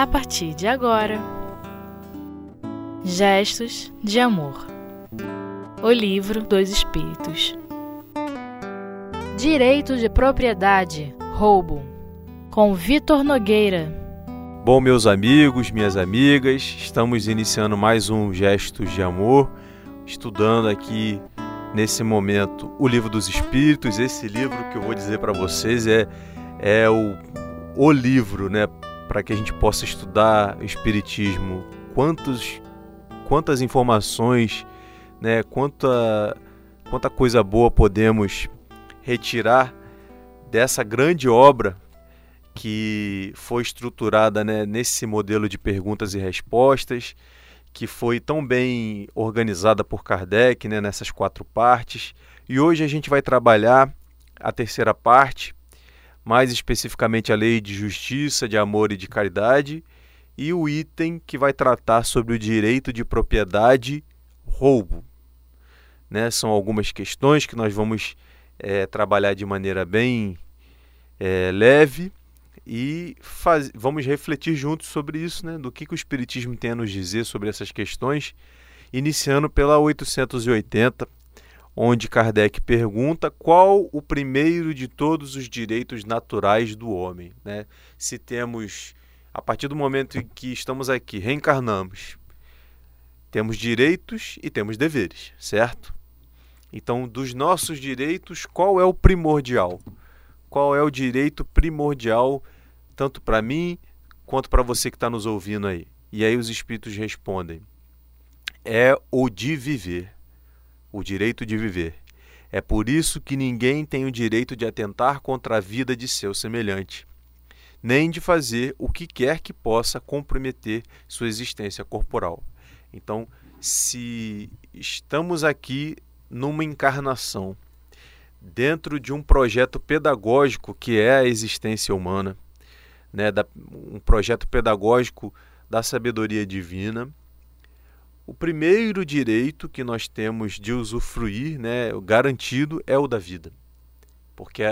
a partir de agora. Gestos de Amor O Livro dos Espíritos Direito de Propriedade Roubo com Vitor Nogueira. Bom, meus amigos, minhas amigas, estamos iniciando mais um Gestos de Amor, estudando aqui nesse momento o Livro dos Espíritos. Esse livro que eu vou dizer para vocês é, é o, o livro, né? Para que a gente possa estudar Espiritismo, quantos, quantas informações, né, quanta, quanta coisa boa podemos retirar dessa grande obra que foi estruturada né, nesse modelo de perguntas e respostas, que foi tão bem organizada por Kardec né, nessas quatro partes. E hoje a gente vai trabalhar a terceira parte, mais especificamente a lei de justiça, de amor e de caridade, e o item que vai tratar sobre o direito de propriedade roubo. Né? São algumas questões que nós vamos é, trabalhar de maneira bem é, leve e faz... vamos refletir juntos sobre isso, né? do que, que o Espiritismo tem a nos dizer sobre essas questões, iniciando pela 880 onde Kardec pergunta qual o primeiro de todos os direitos naturais do homem. Né? Se temos, a partir do momento em que estamos aqui, reencarnamos, temos direitos e temos deveres, certo? Então, dos nossos direitos, qual é o primordial? Qual é o direito primordial, tanto para mim quanto para você que está nos ouvindo aí? E aí os espíritos respondem: é o de viver o direito de viver. É por isso que ninguém tem o direito de atentar contra a vida de seu semelhante, nem de fazer o que quer que possa comprometer sua existência corporal. Então, se estamos aqui numa encarnação, dentro de um projeto pedagógico que é a existência humana, né, da, um projeto pedagógico da sabedoria divina, o primeiro direito que nós temos de usufruir, né, garantido, é o da vida. Porque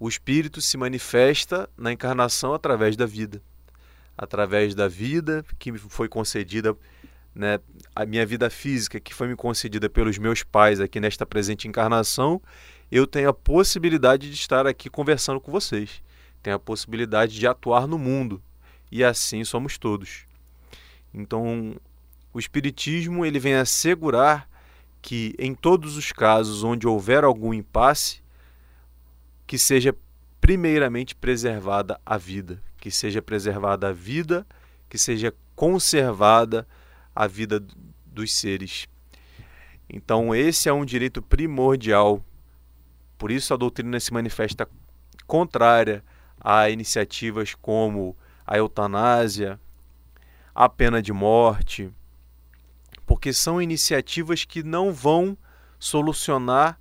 o espírito se manifesta na encarnação através da vida. Através da vida que foi concedida, né, a minha vida física que foi me concedida pelos meus pais aqui nesta presente encarnação, eu tenho a possibilidade de estar aqui conversando com vocês. Tenho a possibilidade de atuar no mundo. E assim somos todos. Então, o espiritismo ele vem assegurar que em todos os casos onde houver algum impasse, que seja primeiramente preservada a vida, que seja preservada a vida, que seja conservada a vida dos seres. Então, esse é um direito primordial. Por isso, a doutrina se manifesta contrária a iniciativas como a eutanásia, a pena de morte, porque são iniciativas que não vão solucionar,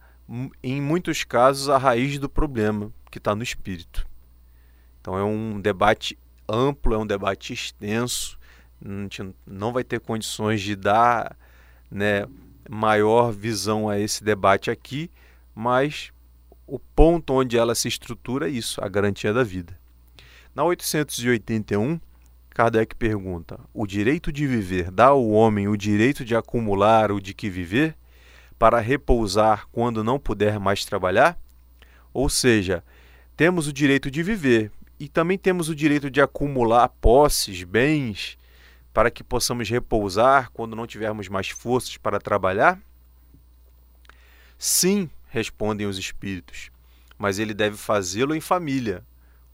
em muitos casos, a raiz do problema que está no espírito. Então é um debate amplo, é um debate extenso, a gente não vai ter condições de dar né, maior visão a esse debate aqui, mas o ponto onde ela se estrutura é isso, a garantia da vida. Na 881, Kardec pergunta: o direito de viver dá ao homem o direito de acumular o de que viver, para repousar quando não puder mais trabalhar? Ou seja, temos o direito de viver e também temos o direito de acumular posses, bens, para que possamos repousar quando não tivermos mais forças para trabalhar? Sim, respondem os espíritos, mas ele deve fazê-lo em família,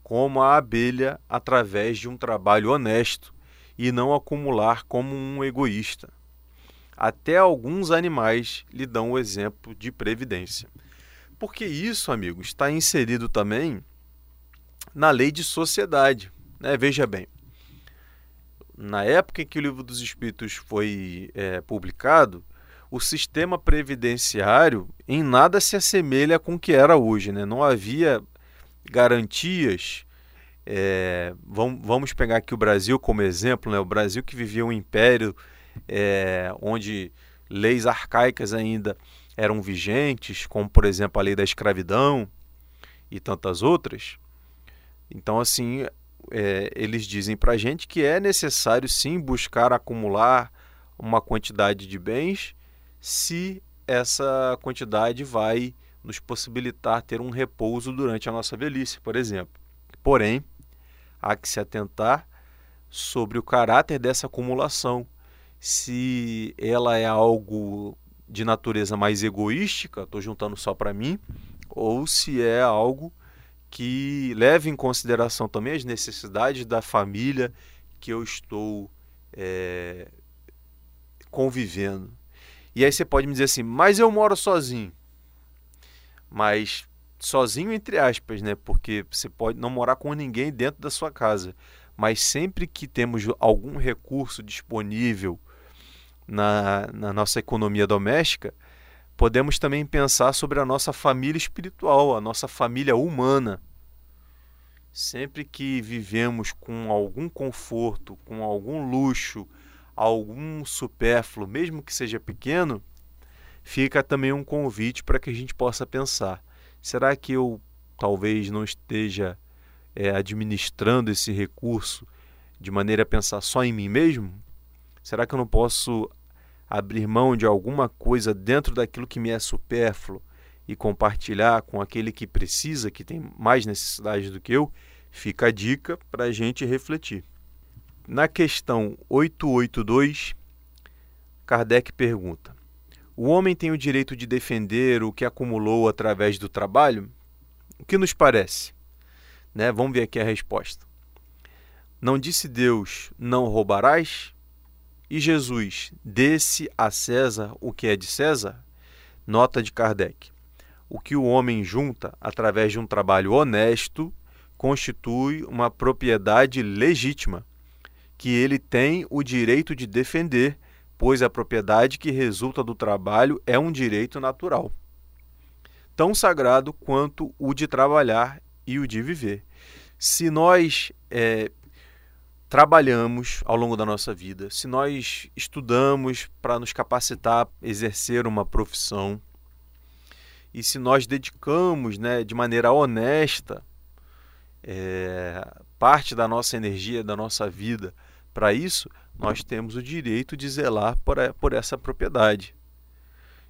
como a abelha através de um trabalho honesto e não acumular como um egoísta. Até alguns animais lhe dão o exemplo de previdência. Porque isso, amigos, está inserido também na lei de sociedade. Né? Veja bem, na época em que o Livro dos Espíritos foi é, publicado, o sistema previdenciário em nada se assemelha com o que era hoje. Né? Não havia garantias. É, vamos, pegar aqui o Brasil como exemplo, né? o Brasil que vivia um império é, onde leis arcaicas ainda eram vigentes, como por exemplo a lei da escravidão e tantas outras. Então, assim, é, eles dizem para a gente que é necessário sim buscar acumular uma quantidade de bens se essa quantidade vai nos possibilitar ter um repouso durante a nossa velhice, por exemplo. Porém, há que se atentar sobre o caráter dessa acumulação. Se ela é algo de natureza mais egoística, estou juntando só para mim, ou se é algo que leve em consideração também as necessidades da família que eu estou é, convivendo. E aí você pode me dizer assim, mas eu moro sozinho. Mas sozinho entre aspas, né? Porque você pode não morar com ninguém dentro da sua casa, mas sempre que temos algum recurso disponível na, na nossa economia doméstica, podemos também pensar sobre a nossa família espiritual, a nossa família humana. Sempre que vivemos com algum conforto, com algum luxo, algum supérfluo, mesmo que seja pequeno, fica também um convite para que a gente possa pensar: será que eu talvez não esteja é, administrando esse recurso de maneira a pensar só em mim mesmo? Será que eu não posso abrir mão de alguma coisa dentro daquilo que me é supérfluo e compartilhar com aquele que precisa, que tem mais necessidade do que eu? Fica a dica para a gente refletir. Na questão 882, Kardec pergunta: O homem tem o direito de defender o que acumulou através do trabalho? O que nos parece? Né? Vamos ver aqui a resposta. Não disse Deus: Não roubarás? E Jesus: Desse a César o que é de César? Nota de Kardec: O que o homem junta através de um trabalho honesto constitui uma propriedade legítima que ele tem o direito de defender, pois a propriedade que resulta do trabalho é um direito natural, tão sagrado quanto o de trabalhar e o de viver. Se nós é, trabalhamos ao longo da nossa vida, se nós estudamos para nos capacitar a exercer uma profissão, e se nós dedicamos né, de maneira honesta é, parte da nossa energia, da nossa vida para isso, nós temos o direito de zelar por, por essa propriedade.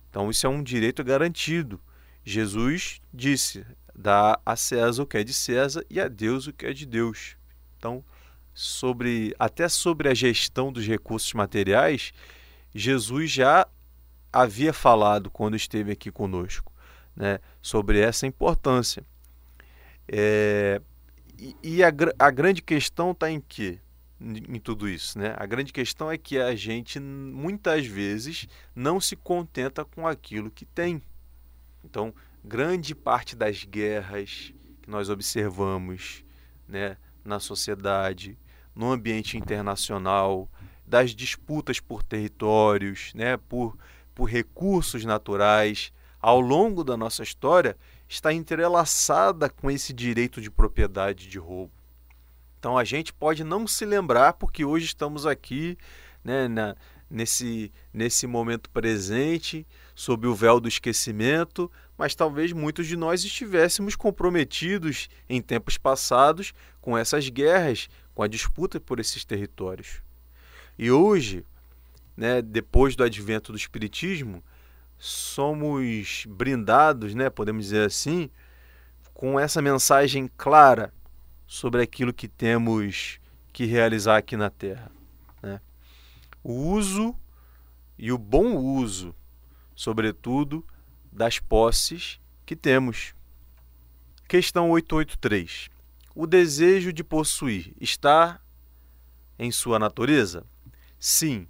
Então, isso é um direito garantido. Jesus disse: dá a César o que é de César e a Deus o que é de Deus. Então, sobre até sobre a gestão dos recursos materiais, Jesus já havia falado quando esteve aqui conosco, né, sobre essa importância. É, e, e a, a grande questão está em que? Em tudo isso, né? A grande questão é que a gente muitas vezes não se contenta com aquilo que tem. Então, grande parte das guerras que nós observamos, né, na sociedade, no ambiente internacional, das disputas por territórios, né, por, por recursos naturais, ao longo da nossa história, está entrelaçada com esse direito de propriedade de roubo. Então a gente pode não se lembrar, porque hoje estamos aqui né, na, nesse, nesse momento presente, sob o véu do esquecimento, mas talvez muitos de nós estivéssemos comprometidos em tempos passados com essas guerras, com a disputa por esses territórios. E hoje, né, depois do advento do Espiritismo, somos brindados, né, podemos dizer assim, com essa mensagem clara sobre aquilo que temos que realizar aqui na Terra. Né? O uso e o bom uso, sobretudo, das posses que temos. Questão 883. O desejo de possuir está em sua natureza? Sim,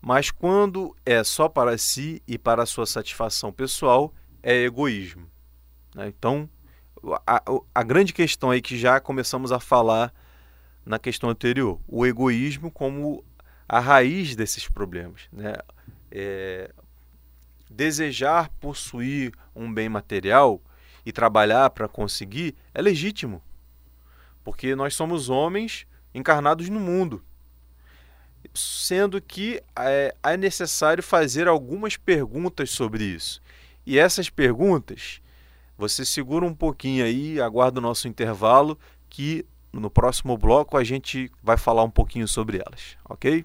mas quando é só para si e para sua satisfação pessoal, é egoísmo. Né? Então, a, a grande questão aí que já começamos a falar na questão anterior, o egoísmo como a raiz desses problemas. Né? É, desejar possuir um bem material e trabalhar para conseguir é legítimo, porque nós somos homens encarnados no mundo, sendo que é, é necessário fazer algumas perguntas sobre isso. E essas perguntas você segura um pouquinho aí, aguarda o nosso intervalo, que no próximo bloco a gente vai falar um pouquinho sobre elas, ok?